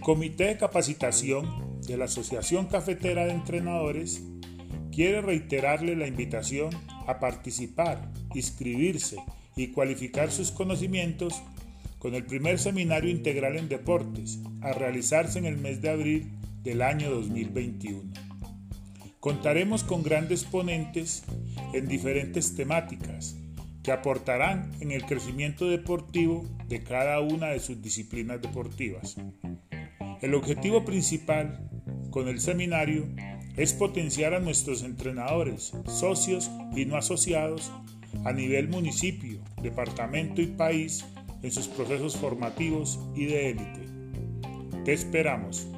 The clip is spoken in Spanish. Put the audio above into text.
Comité de Capacitación de la Asociación Cafetera de Entrenadores quiere reiterarle la invitación a participar, inscribirse y cualificar sus conocimientos con el primer seminario integral en deportes a realizarse en el mes de abril del año 2021. Contaremos con grandes ponentes en diferentes temáticas que aportarán en el crecimiento deportivo de cada una de sus disciplinas deportivas. El objetivo principal con el seminario es potenciar a nuestros entrenadores, socios y no asociados a nivel municipio, departamento y país en sus procesos formativos y de élite. Te esperamos.